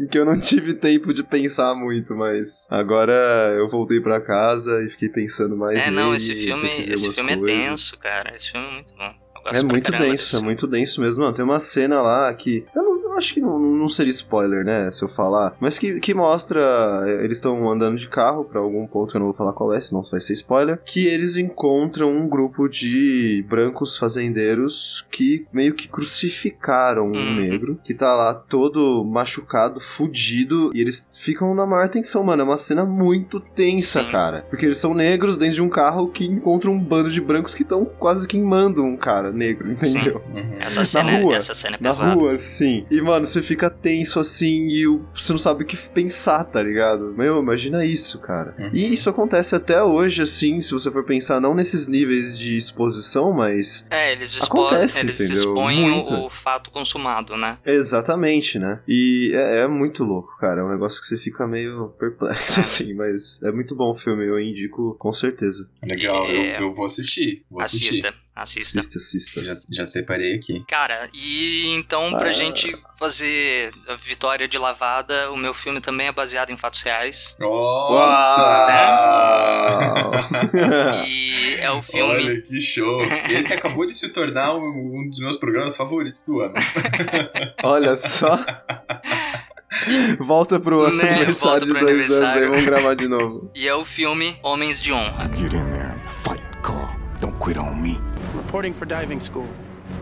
Em que eu não tive tempo de pensar muito, mas agora eu voltei pra casa e fiquei pensando mais É, nele. não, esse filme, esse filme é denso, cara. Esse filme é muito bom. É muito denso, desse é muito denso mesmo. Mano, tem uma cena lá que. Eu, não, eu acho que não, não seria spoiler, né? Se eu falar. Mas que, que mostra. eh, Eles estão andando de carro pra algum ponto que eu não vou falar qual é, senão vai ser spoiler. Que eles encontram um grupo de brancos fazendeiros que meio que crucificaram um Uhum. negro. Que tá lá todo machucado, fudido. E eles ficam na maior tensão, mano. É uma cena muito tensa, Sim. cara. Porque eles são negros dentro de um carro que encontram um bando de brancos que estão quase queimando um cara negro, entendeu? Uhum. Essa cena, é- rua. essa cena é Na pesada. rua, sim. E, mano, você fica tenso assim e você não sabe o que pensar, tá ligado? Meu, imagina isso, cara. Uhum. E isso acontece até hoje, assim, se você for pensar, não nesses níveis de exposição, mas. É, eles, expo Acontece, eles entendeu? expõem o, Muito. o fato consumado, né? Exatamente, né? E é, é muito louco, cara. É um negócio que você fica meio perplexo, É. assim, mas é muito bom o filme, eu indico com certeza. Legal, É. eu, eu vou assistir. Vou assistir. Assista, assista. Assista. Já, já separei aqui. Cara, e então pra Ah. gente fazer a vitória de lavada, o meu filme também é baseado em fatos reais. Nossa! E é o filme. Olha que show! Esse acabou de se tornar um, um dos meus programas favoritos do ano. Olha só. Volta pro Né, aniversário volta de pro dois anos aí, aniversário. vamos gravar de novo. E é o filme Homens de Honra. Get in there and fight, Carl. Don't quit on me. Reporting for diving school.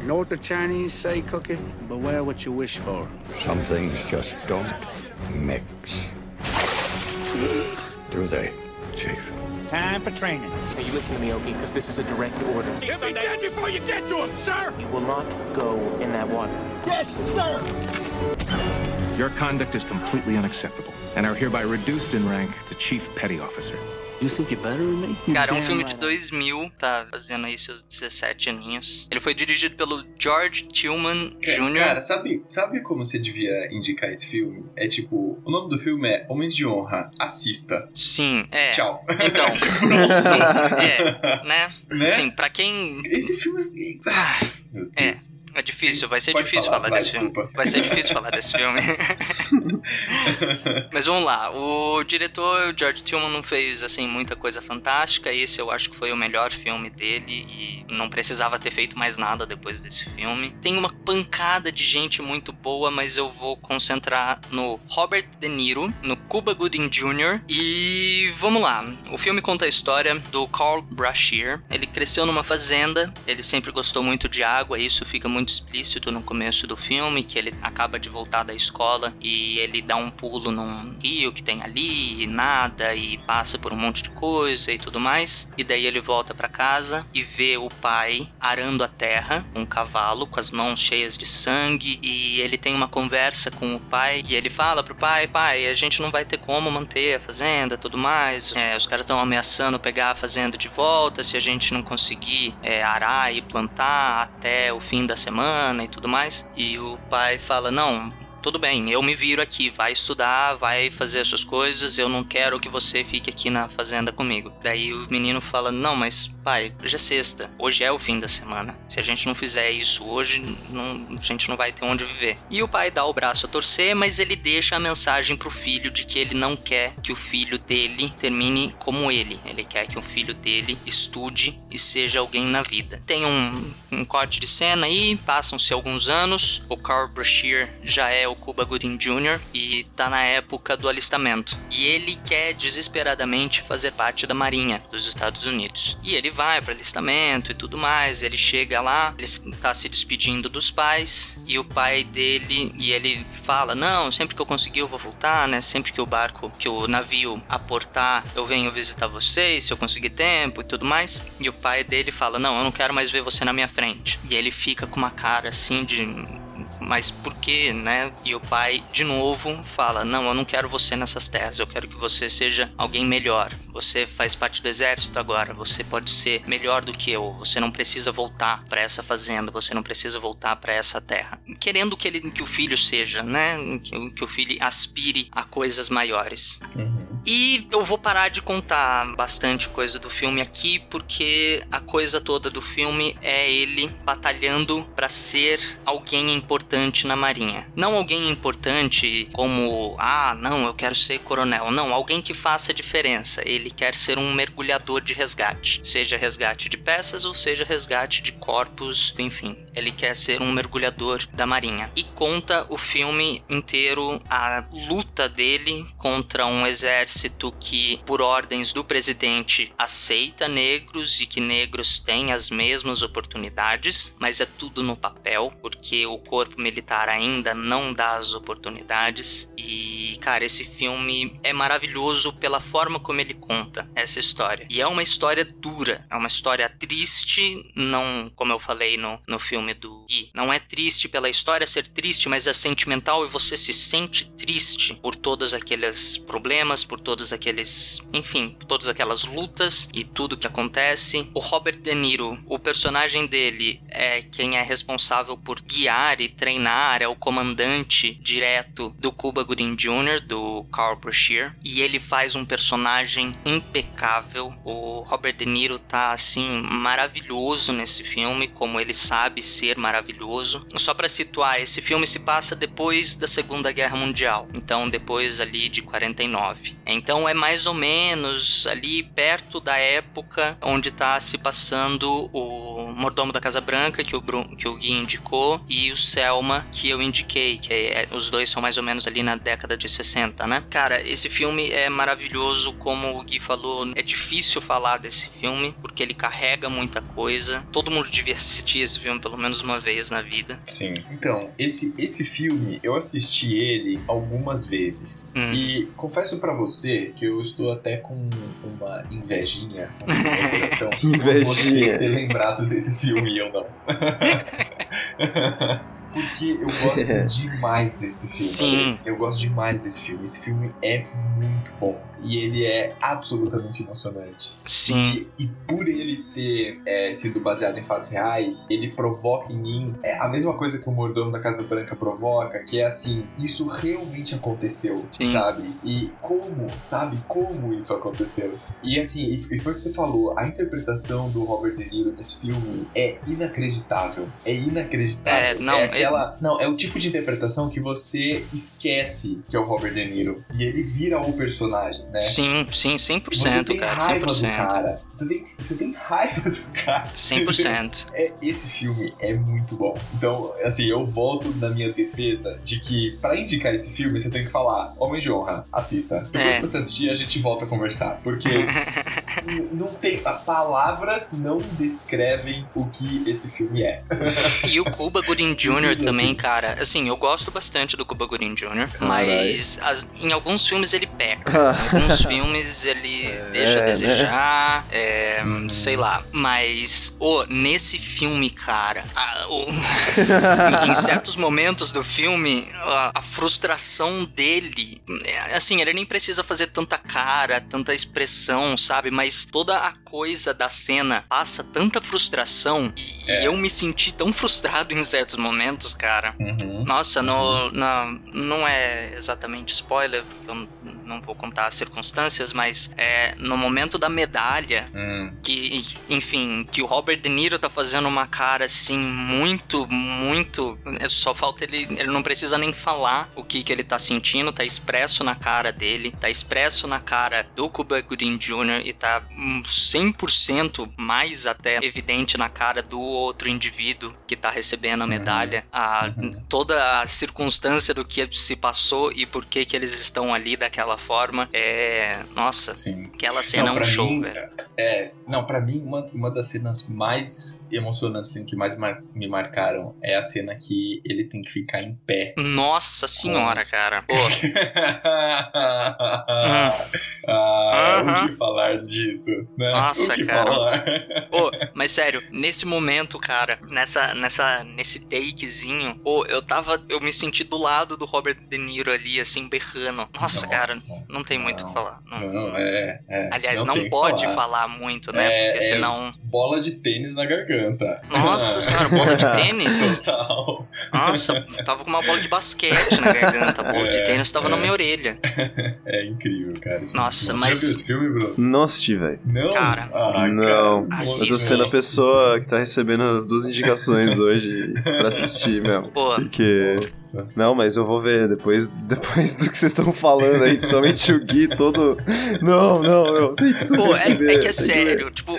You know what the Chinese say, Cookie? Beware what you wish for. Some things just don't mix. Do they, Chief? Time for training. Hey, you listen to me, Oki, because this is a direct order. He'll be dead before you get to him, sir! You will not go in that water. Yes, sir! Your conduct is completely unacceptable and are hereby reduced in rank to Chief Petty Officer. You think you're better than me? Cara, é um filme de 2000, tá fazendo aí seus 17 aninhos. Ele foi dirigido pelo George Tillman Jr. Cara, sabe, sabe como você devia indicar esse filme? É tipo, o nome do filme é Homens de Honra. Assista. Sim, é. Tchau. Então, é, né? Né? Sim, pra quem. Esse filme. Ah, Meu É. Deus. É difícil, vai ser Pode difícil falar, falar, vai, desse filme. desculpa. Vai ser difícil falar desse filme. Mas vamos lá, o diretor o George Tillman não fez assim muita coisa fantástica. Esse eu acho que foi o melhor filme dele e não precisava ter feito mais nada depois desse filme. Tem uma pancada de gente muito boa, mas eu vou concentrar no Robert De Niro, no Cuba Gooding Jr. E vamos lá. O filme conta a história do Carl Brashear. Ele cresceu numa fazenda, ele sempre gostou muito de água, e isso fica muito explícito no começo do filme, que ele acaba de voltar da escola e ele dá um pulo num rio que tem ali, e nada, e passa por um monte de coisa e tudo mais. E daí ele volta para casa e vê o pai arando a terra, um cavalo, com as mãos cheias de sangue, e ele tem uma conversa com o pai, e ele fala pro pai, pai, a gente não vai ter como manter a fazenda tudo mais. É, os caras estão ameaçando pegar a fazenda de volta se a gente não conseguir é, arar e plantar até o fim da semana e tudo mais. E o pai fala: Não, tudo bem, eu me viro aqui, vai estudar, vai fazer as suas coisas, eu não quero que você fique aqui na fazenda comigo. Daí o menino fala: Não, mas pai, hoje é sexta, hoje é o fim da semana. Se a gente não fizer isso hoje, não, a gente não vai ter onde viver. E o pai dá o braço a torcer, mas ele deixa a mensagem pro filho de que ele não quer que o filho dele termine como ele. Ele quer que o filho dele estude e seja alguém na vida. Tem um, um corte de cena aí, passam-se alguns anos, o Carl Brashear já é o Cuba Gooding Jr. e tá na época do alistamento. E ele quer desesperadamente fazer parte da Marinha dos Estados Unidos. E ele vai para alistamento e tudo mais. Ele chega lá, ele está se despedindo dos pais e o pai dele e ele fala: "Não, sempre que eu conseguir eu vou voltar, né? Sempre que o barco, que o navio aportar, eu venho visitar vocês, se eu conseguir tempo e tudo mais". E o pai dele fala: "Não, eu não quero mais ver você na minha frente". E ele fica com uma cara assim de mas por quê, né? E o pai, de novo, fala: Não, eu não quero você nessas terras, eu quero que você seja alguém melhor. Você faz parte do exército agora, você pode ser melhor do que eu, você não precisa voltar para essa fazenda, você não precisa voltar para essa terra. Querendo que, ele, que o filho seja, né? Que, que o filho aspire a coisas maiores. Uhum. E eu vou parar de contar bastante coisa do filme aqui, porque a coisa toda do filme é ele batalhando para ser alguém importante na Marinha. Não alguém importante como, ah, não, eu quero ser coronel. Não, alguém que faça diferença. Ele quer ser um mergulhador de resgate, seja resgate de peças ou seja resgate de corpos, enfim. Ele quer ser um mergulhador da Marinha. E conta o filme inteiro a luta dele contra um exército que, por ordens do presidente, aceita negros e que negros têm as mesmas oportunidades, mas é tudo no papel, porque o corpo militar ainda não dá as oportunidades. E, cara, esse filme é maravilhoso pela forma como ele conta essa história. E é uma história dura, é uma história triste, não como eu falei no, no filme do Gui. Não é triste pela história ser triste, mas é sentimental e você se sente triste por todos aqueles problemas, por todos aqueles, enfim, todas aquelas lutas e tudo que acontece. O Robert De Niro, o personagem dele é quem é responsável por guiar e treinar, é o comandante direto do Cuba Gooding Jr., do Carl Brashear, e ele faz um personagem impecável. O Robert De Niro tá assim maravilhoso nesse filme, como ele sabe ser maravilhoso. Só para situar, esse filme se passa depois da Segunda Guerra Mundial, então depois ali de 49. Então é mais ou menos ali perto da época onde está se passando o Mordomo da Casa Branca, que o, Bru que o Gui indicou, e o Selma, que eu indiquei, que é, os dois são mais ou menos ali na década de 60, né? Cara, esse filme é maravilhoso, como o Gui falou, é difícil falar desse filme, porque ele carrega muita coisa. Todo mundo devia assistir esse filme pelo menos uma vez na vida. Sim. Então, esse, esse filme, eu assisti ele algumas vezes. Hum. E confesso para você que eu estou até com uma invejinha no coração Invejinha. você ter lembrado desse filme e eu não. Porque eu gosto demais desse filme. Sim. Eu gosto demais desse filme. Esse filme é muito bom. E ele é absolutamente emocionante. Sim. E, e por ele ter é, sido baseado em fatos reais, ele provoca em mim é a mesma coisa que o mordomo da Casa Branca provoca, que é assim, isso realmente aconteceu, Sim. sabe? E como, sabe? Como isso aconteceu? E assim, e, e foi o que você falou, a interpretação do Robert De Niro nesse filme é inacreditável. É inacreditável. É, não, é aquela, não, é o tipo de interpretação que você esquece que é o Robert De Niro. E ele vira o personagem, né? Sim, sim, 100%, Você tem cara, raiva 100%. do cara. Você tem, você tem raiva do cara. 100%. É, esse filme é muito bom. Então, assim, eu volto na minha defesa de que pra indicar esse filme, você tem que falar Homem de Honra, assista. Depois É. que você assistir, a gente volta a conversar. Porque não tem. Palavras não descrevem o que esse filme é. E o Cuba Gooding Jr. também, cara. Assim, eu gosto bastante do Cuba Gooding Jr., mas as- em alguns filmes ele peca. Em alguns filmes ele deixa a né? desejar, é, sei lá. Mas, ô, nesse filme, cara, a- o- em, em certos momentos do filme, a, a frustração dele, é, assim, ele nem precisa fazer tanta cara, tanta expressão, sabe? Mas toda a coisa da cena passa tanta frustração e, e eu me senti tão frustrado em certos momentos, cara. Uhum. Nossa, no, na, não é exatamente spoiler, porque eu não vou contar as circunstâncias, mas é no momento da medalha, Hum. que, enfim, que o Robert De Niro tá fazendo uma cara assim, muito, muito. é, Só falta ele. Ele não precisa nem falar o que, que ele tá sentindo, tá expresso na cara dele, tá expresso na cara do Cuba Gooding Jr. e tá hum, 100% mais até evidente na cara do outro indivíduo que tá recebendo a medalha. A, Toda a circunstância do que se passou e por que, que eles estão ali daquela forma é. Nossa, aquela cena Não, é um show, mim, velho. É, não, pra mim, uma, uma das cenas mais emocionantes, assim, que mais mar- me marcaram é a cena que ele tem que ficar em pé. Nossa senhora, cara. Pô, ah, Aham. o que falar disso, né? Nossa, o cara. falar? Ô, mas sério, nesse momento, cara, nessa, nessa, nesse takezinho, ô, eu tava, eu me senti do lado do Robert De Niro ali, assim, berrando. Nossa, cara, não tem muito o que falar. Não. Não, é, é. Aliás, não, que pode falar. muito, né? É, Porque é senão. bola de tênis na garganta. Nossa senhora, bola de tênis? Total. Nossa, tava com uma bola de basquete na garganta. A bola É, de tênis tava na é. minha orelha. É incrível, cara. esse Nossa, mas- Você já viu esse filme, Bruno? Não assisti, velho. Não? Cara, Ah, não. cara, Eu tô sendo a pessoa que tá recebendo as duas indicações hoje pra assistir mesmo. Pô. Porque. Não, mas eu vou ver depois, depois do que vocês estão falando aí, principalmente o Gui todo. Não, não, eu Pô, é, é que é tem que sério, tipo,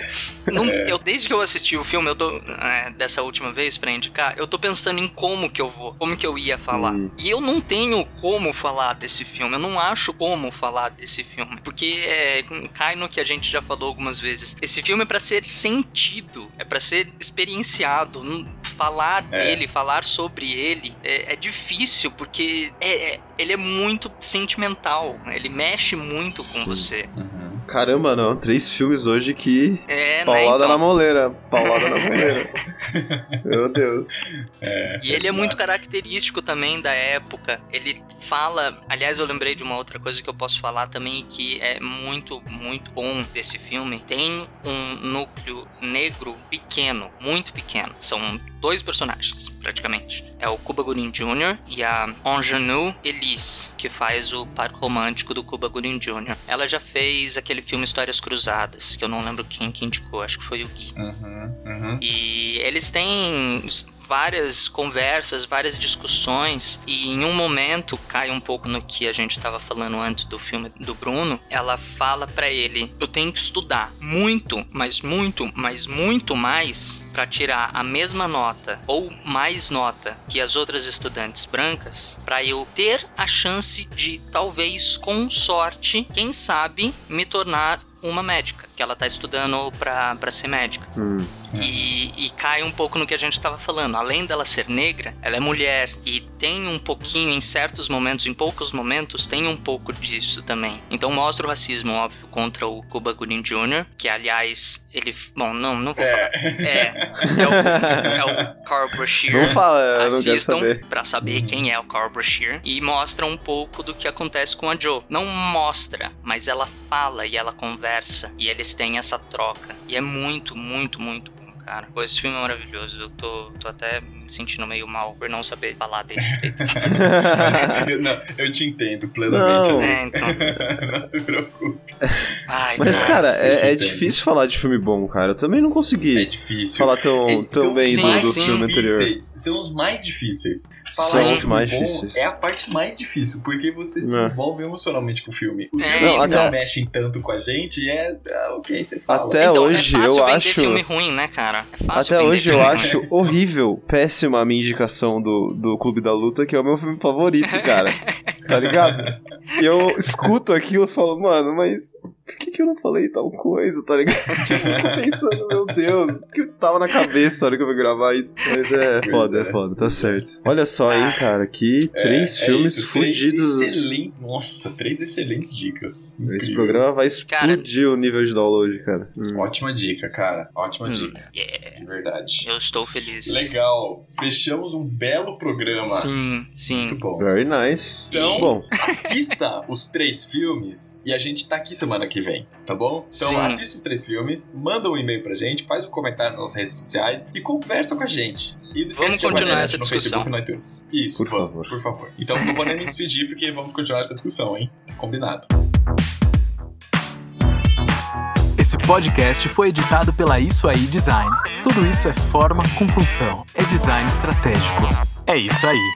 não- eu desde que eu assisti o filme, eu tô é, dessa última vez pra indicar, eu tô pensando em como que eu vou, como que eu ia falar. Hum. E eu não tenho como falar desse filme, eu não acho como falar desse filme, porque é, cai no que a gente já falou algumas vezes. Esse filme é pra ser sentido, é pra ser experienciado, falar É. dele, falar sobre ele é, é difícil porque é- é- ele é muito sentimental, né? ele mexe muito com Sim. você. Caramba, não. Três filmes hoje que. É, né, Paulada então? na moleira. Paulada na moleira. Meu Deus. E ele é muito característico também da época. Ele fala. Aliás, eu lembrei de uma outra coisa que eu posso falar também que é muito, muito bom desse filme. Tem um núcleo negro pequeno, muito pequeno. São dois personagens, praticamente. É o Cuba Gooding Jr. e a Ingenue Elise, que faz o par romântico do Cuba Gooding Jr. Ela já fez aquele filme Histórias Cruzadas, que eu não lembro quem que indicou, acho que foi o Gui. Uhum, uhum. E eles têm várias conversas, várias discussões e em um momento cai um pouco no que a gente estava falando antes do filme do Bruno. Ela fala pra ele: "Eu tenho que estudar muito, mas muito, mas muito mais para tirar a mesma nota ou mais nota que as outras estudantes brancas, para eu ter a chance de talvez com sorte, quem sabe, me tornar uma médica, que ela tá estudando pra, pra ser médica. Hum. E, e cai um pouco no que a gente tava falando. Além dela ser negra, ela é mulher e tem um pouquinho, em certos momentos, em poucos momentos, tem um pouco disso também. Então mostra o racismo, óbvio, contra o Cuba Gooding Jr., que aliás, ele. Bom, não, não vou falar. É. É o, é o Carl Brashear. Não fala, não Assistam saber. pra saber quem é o Carl Brashear. E mostra um pouco do que acontece com a Joe. Não mostra, mas ela fala e ela conversa. E eles têm essa troca. E é muito, muito, muito bom, cara. Pô, esse filme é maravilhoso. Eu tô, tô até me sentindo meio mal por não saber falar dele direito. eu, não, eu te entendo plenamente. Não. É, então. não se preocupe. Ai, Mas, cara, eu te é, é difícil falar de filme bom, cara. Eu também não consegui É difícil. falar tão, É, tão são bem os do, mais do filme anterior. difíceis. São os mais difíceis. Falar São os mais bom difíceis. É a parte mais difícil, porque você se É. envolve emocionalmente com o filme. Os É, filmes então. não mexem tanto com a gente é, é o que aí você fala. Até então, hoje é fácil eu acho. filme ruim, né, cara? É fácil Até hoje eu acho horrível, péssima a minha indicação do, do Clube da Luta, que é o meu filme favorito, cara. tá ligado? E eu escuto aquilo e falo, mano, mas por que, que eu não falei tal coisa, tá ligado? Tipo, eu tô pensando, meu Deus, o que tava na cabeça na hora que eu vou gravar isso. Mas é foda, é. foda, tá certo. Olha só, hein, cara, que É, três é filmes isso, três excelentes- Nossa, três excelentes dicas. Esse Incrível. programa vai explodir o nível de download, cara. Hum. Ótima dica, cara. Ótima Hum, dica. yeah. De verdade. Eu estou feliz. Legal. Fechamos um belo programa. Sim, sim. Muito bom. Very nice. Então, Bom, assista os três filmes e a gente tá aqui semana que vem, tá bom? Então Sim. assista os três filmes, manda um e-mail pra gente, faz um comentário nas redes sociais e conversa com a gente. E Vamos continuar essa discussão. Facebook e no iTunes. Isso, Por vamos, favor. por favor. Então não vou nem me despedir porque vamos continuar essa discussão, hein? Combinado. Esse podcast foi editado pela Isso Aí Design. Tudo isso é forma com função. É design estratégico. É isso aí.